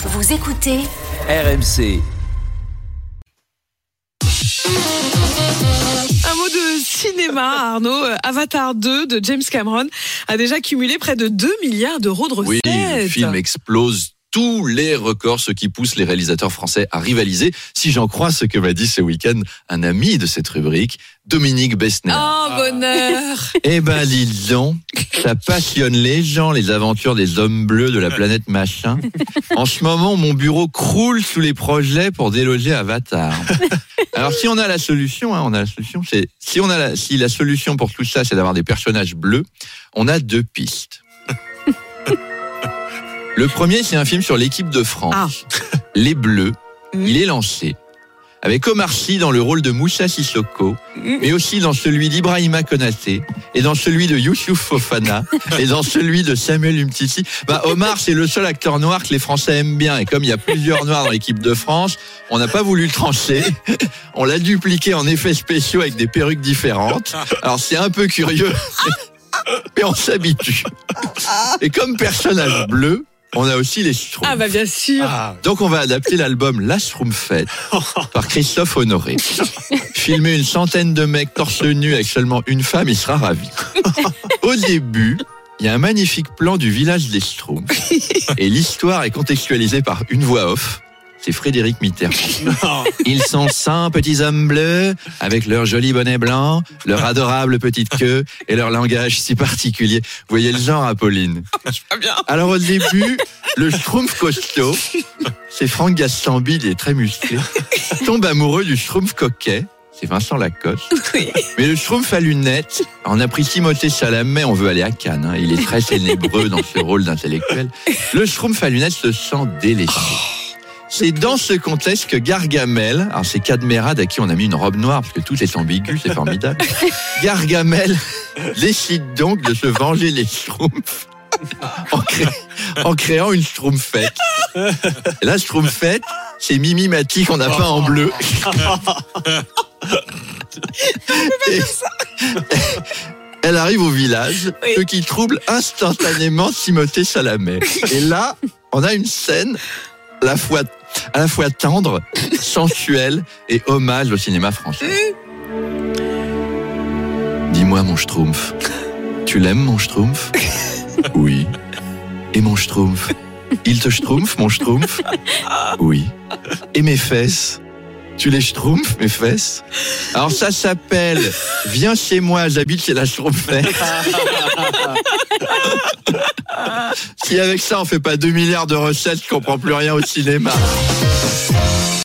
Vous écoutez RMC. Un mot de cinéma, Arnaud. Euh, Avatar 2 de James Cameron a déjà cumulé près de 2 milliards d'euros de recettes. Oui, le film explose tous les records, ce qui pousse les réalisateurs français à rivaliser. Si j'en crois ce que m'a dit ce week-end un ami de cette rubrique, Dominique Besner. Oh, bonheur Eh ben, disons, ça passionne les gens, les aventures des hommes bleus de la planète machin. En ce moment, mon bureau croule sous les projets pour déloger Avatar. Alors, si on a la solution, hein, on a la solution, c'est, si on a la, si la solution pour tout ça, c'est d'avoir des personnages bleus, on a deux pistes. Le premier, c'est un film sur l'équipe de France. Les Bleus. Il est lancé. Avec Omar Sy dans le rôle de Moussa Sissoko, mais aussi dans celui d'Ibrahima Konaté, et dans celui de Youssouf Fofana, et dans celui de Samuel Umtiti. Bah, Omar, c'est le seul acteur noir que les Français aiment bien. Et comme il y a plusieurs noirs dans l'équipe de France, on n'a pas voulu le trancher. On l'a dupliqué en effets spéciaux avec des perruques différentes. Alors c'est un peu curieux, mais on s'habitue. Et comme personnage bleu, on a aussi les Schtroumpfs. Ah bah bien sûr Donc on va adapter l'album La Schtroumpfette par Christophe Honoré. Filmer une centaine de mecs torse nu avec seulement une femme, il sera ravi. Au début, il y a un magnifique plan du village des Schtroumpfs. Et l'histoire est contextualisée par une voix off. C'est Frédéric Mitterrand. Ils sont 100 petits hommes bleus, avec leur joli bonnet blanc, leur adorable petite queue et leur langage si particulier. Vous voyez le genre, Apolline? Alors au début, le Schtroumpf costaud, c'est Franck Gastambi, il est très musclé, tombe amoureux du Schtroumpf coquet, c'est Vincent Lacoste. Mais le Schtroumpf à lunettes, on a pris Timothée Chalamet, on veut aller à Cannes, hein, il est très ténébreux dans ce rôle d'intellectuel. Le Schtroumpf à lunettes se sent délaissé. C'est dans ce contexte que Gargamel, alors c'est Cadmerade à qui on a mis une robe noire parce que tout est ambigu, c'est formidable. Gargamel décide donc de se venger les Schtroumpfs en, cré- en créant une Schtroumpfette. Et la Schtroumpfette, c'est Mimi Mati qu'on a peint en bleu. Et- Elle arrive au village, Oui. ce qui trouble instantanément Timothée Chalamet. Et là, on a une scène la fois, à la fois tendre, sensuelle et hommage au cinéma français. Dis-moi, mon Schtroumpf, tu l'aimes, mon Schtroumpf? Oui. Et mon Schtroumpf? Il te Schtroumpf, mon Schtroumpf? Oui. Et mes fesses? Tu les schtroumpfs, mes fesses? Alors ça s'appelle Viens chez moi, j'habite chez la Schtroumpfette. si avec ça on fait pas 2 milliards de recettes, je comprends plus rien au cinéma.